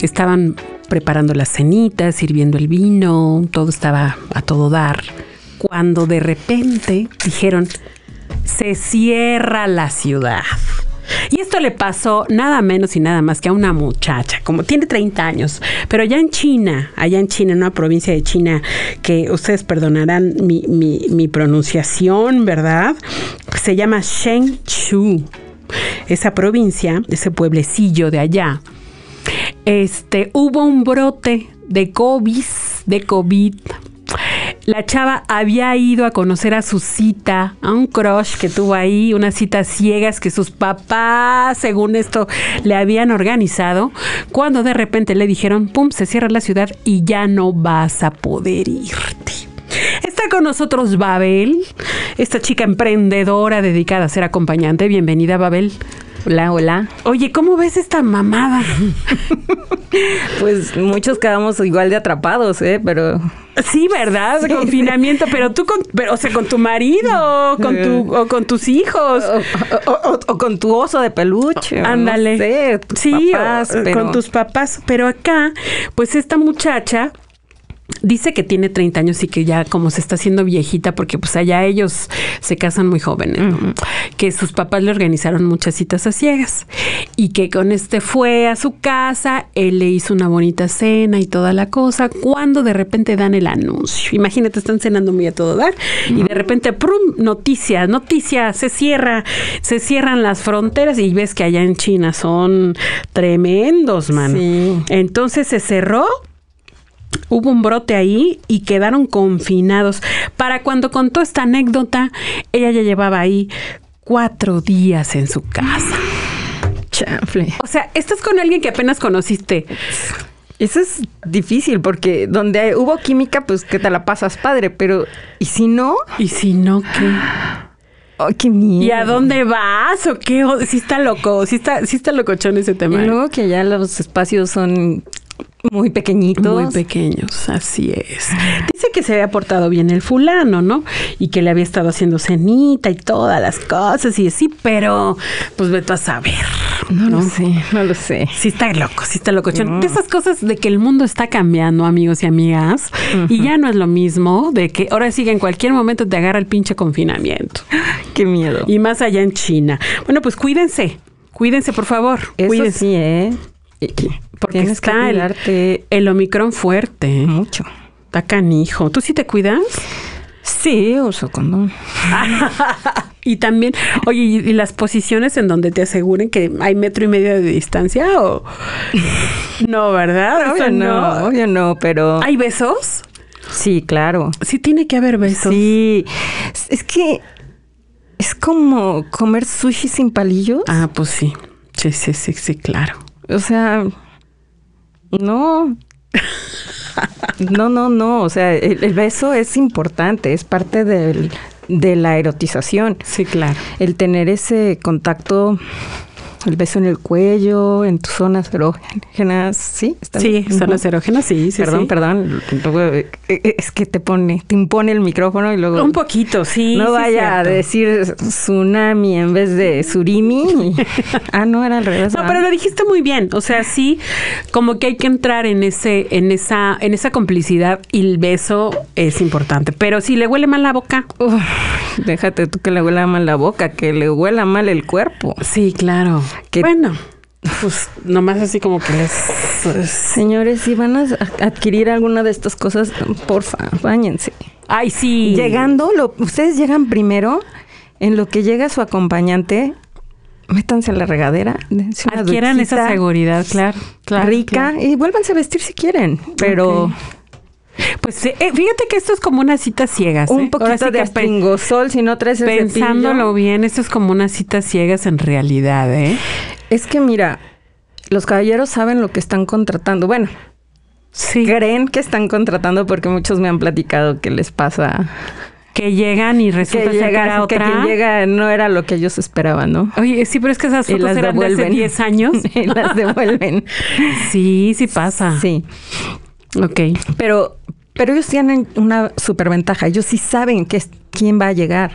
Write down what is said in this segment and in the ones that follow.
estaban preparando las cenitas, sirviendo el vino, todo estaba a todo dar. Cuando de repente dijeron, se cierra la ciudad. Y esto le pasó nada menos y nada más que a una muchacha, como tiene 30 años, pero allá en China, allá en China, en una provincia de China, que ustedes perdonarán mi, mi, pronunciación, ¿verdad? Se llama Shenzhou. Esa provincia, ese pueblecillo de allá, este, hubo un brote de COVID, de COVID. La chava había ido a conocer a su cita, a un crush que tuvo ahí, unas citas ciegas que sus papás, según esto, le habían organizado, cuando de repente le dijeron, pum, se cierra la ciudad y ya no vas a poder irte. Está con nosotros Babel, esta chica emprendedora dedicada a ser acompañante. Bienvenida, Babel. Hola, hola. Oye, ¿cómo ves esta mamada? pues muchos quedamos igual de atrapados, ¿eh? Pero... Sí, ¿verdad? Sí, Confinamiento, pero tú con, pero, o sea, con tu marido, o con, tu, o con tus hijos. O, o, o, con tu oso de peluche. Ándale. No sé, tus sí, papás, pero... con tus papás. Pero acá, pues esta muchacha Dice que tiene 30 años y que ya como se está haciendo viejita porque pues allá ellos se casan muy jóvenes, ¿no? uh -huh. que sus papás le organizaron muchas citas a ciegas y que con este fue a su casa, él le hizo una bonita cena y toda la cosa, cuando de repente dan el anuncio. Imagínate, están cenando muy a todo dar uh -huh. y de repente, prum, noticia, noticia, se cierra, se cierran las fronteras y ves que allá en China son tremendos, man. Sí. Entonces se cerró hubo un brote ahí y quedaron confinados. Para cuando contó esta anécdota, ella ya llevaba ahí cuatro días en su casa. Chanfle. O sea, estás con alguien que apenas conociste. Eso es difícil porque donde hubo química, pues que te la pasas padre, pero ¿y si no? ¿Y si no qué? Oh, qué miedo. ¿Y a dónde vas o qué? Sí está loco, sí está, sí está locochón ese tema. Y luego que ya los espacios son muy pequeñitos. Muy pequeños, así es. Dice que se había portado bien el fulano, ¿no? Y que le había estado haciendo cenita y todas las cosas y así, pero pues vete a saber. No, no, lo sé, no lo sé. Sí está loco, sí está loco. No. De esas cosas de que el mundo está cambiando, amigos y amigas, uh -huh. y ya no es lo mismo de que ahora sí que en cualquier momento te agarra el pinche confinamiento. Qué miedo. Y más allá en China. Bueno, pues cuídense, cuídense, por favor. Eso cuídense. sí, ¿eh? Porque Tienes está el, el, Omicron fuerte. Mucho. Está canijo. ¿Tú sí te cuidas? Sí, uso condón. y también, oye, ¿y las posiciones en donde te aseguren que hay metro y medio de distancia o no, verdad? Obvio no, obvio no, pero ¿hay besos? Sí, claro. Sí tiene que haber besos. Sí, es que es como comer sushi sin palillos. Ah, pues sí. Sí, sí, sí, sí, claro. O sea, no. No, no, no. O sea, el, el, beso es importante, es parte del, de la erotización. Sí, claro. El tener ese contacto, el beso en el cuello, en tus zonas erógenas, ¿sí? ¿Está sí, bien? zonas erógenas, sí, sí. Perdón, sí. perdón. Es que te pone, te impone el micrófono y luego. Un poquito, sí. No sí, vaya a decir tsunami en vez de surimi. ah, no, era al revés. No, pero lo dijiste muy bien. O sea, sí, como que hay que entrar en ese, en esa, en esa complicidad y el beso es importante. Pero si le huele mal la boca. Uf, déjate tú que le huela mal la boca, que le huela mal el cuerpo. Sí, claro. Que bueno. Pues nomás así como que les... Pues... Señores, si van a adquirir alguna de estas cosas, porfa, bañense. Ay, sí. Llegando, lo, ustedes llegan primero, en lo que llega su acompañante, métanse a la regadera. Adquieran esa seguridad, claro. claro rica, claro. y vuélvanse a vestir si quieren, pero... Okay. Pues eh, fíjate que esto es como una cita ciegas. Un ¿eh? poquito sí de astringosol si no traes el Pensándolo cepillo. bien, esto es como una cita ciegas en realidad, ¿eh? Es que mira, los caballeros saben lo que están contratando. Bueno, Sí. creen que están contratando porque muchos me han platicado que les pasa Que llegan y que resulta que llega, era que otra. quien llega no era lo que ellos esperaban, ¿no? Oye, sí, pero es que esas fotos las eran de hace devuelven. 10 años. y las devuelven. Sí, sí pasa. Sí. Ok. Pero, pero ellos tienen una superventaja. Ellos sí saben que es- quién va a llegar.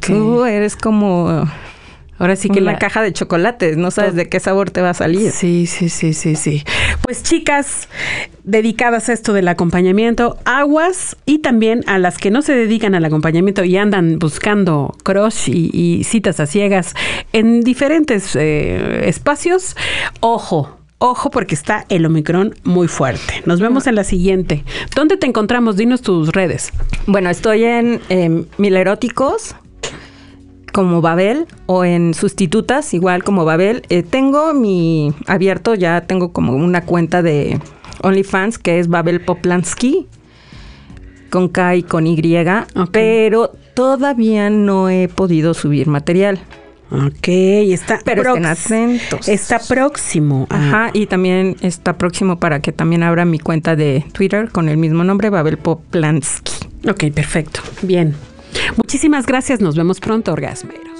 Tú eres como Ahora sí que la caja de chocolates. No sabes de qué sabor te va a salir. Sí, sí, sí, sí, sí. Pues chicas dedicadas a esto del acompañamiento, aguas y también a las que no se dedican al acompañamiento y andan buscando crush y, y citas a ciegas en diferentes eh, espacios, ojo. Ojo porque está el Omicron muy fuerte. Nos vemos en la siguiente. ¿Dónde te encontramos? Dinos tus redes. Bueno, estoy en eh, Mileróticos como Babel o en Sustitutas, igual como Babel. Eh, tengo mi abierto, ya tengo como una cuenta de OnlyFans que es Babel Poplansky con K y con Y, pero todavía no he podido subir material. Ok, está, Pero estén prox- atentos. está próximo. a- Ajá, y también está próximo para que también abra mi cuenta de Twitter con el mismo nombre, Babel Poplansky. Ok, perfecto. Bien. Muchísimas gracias. Nos vemos pronto, Orgasmero.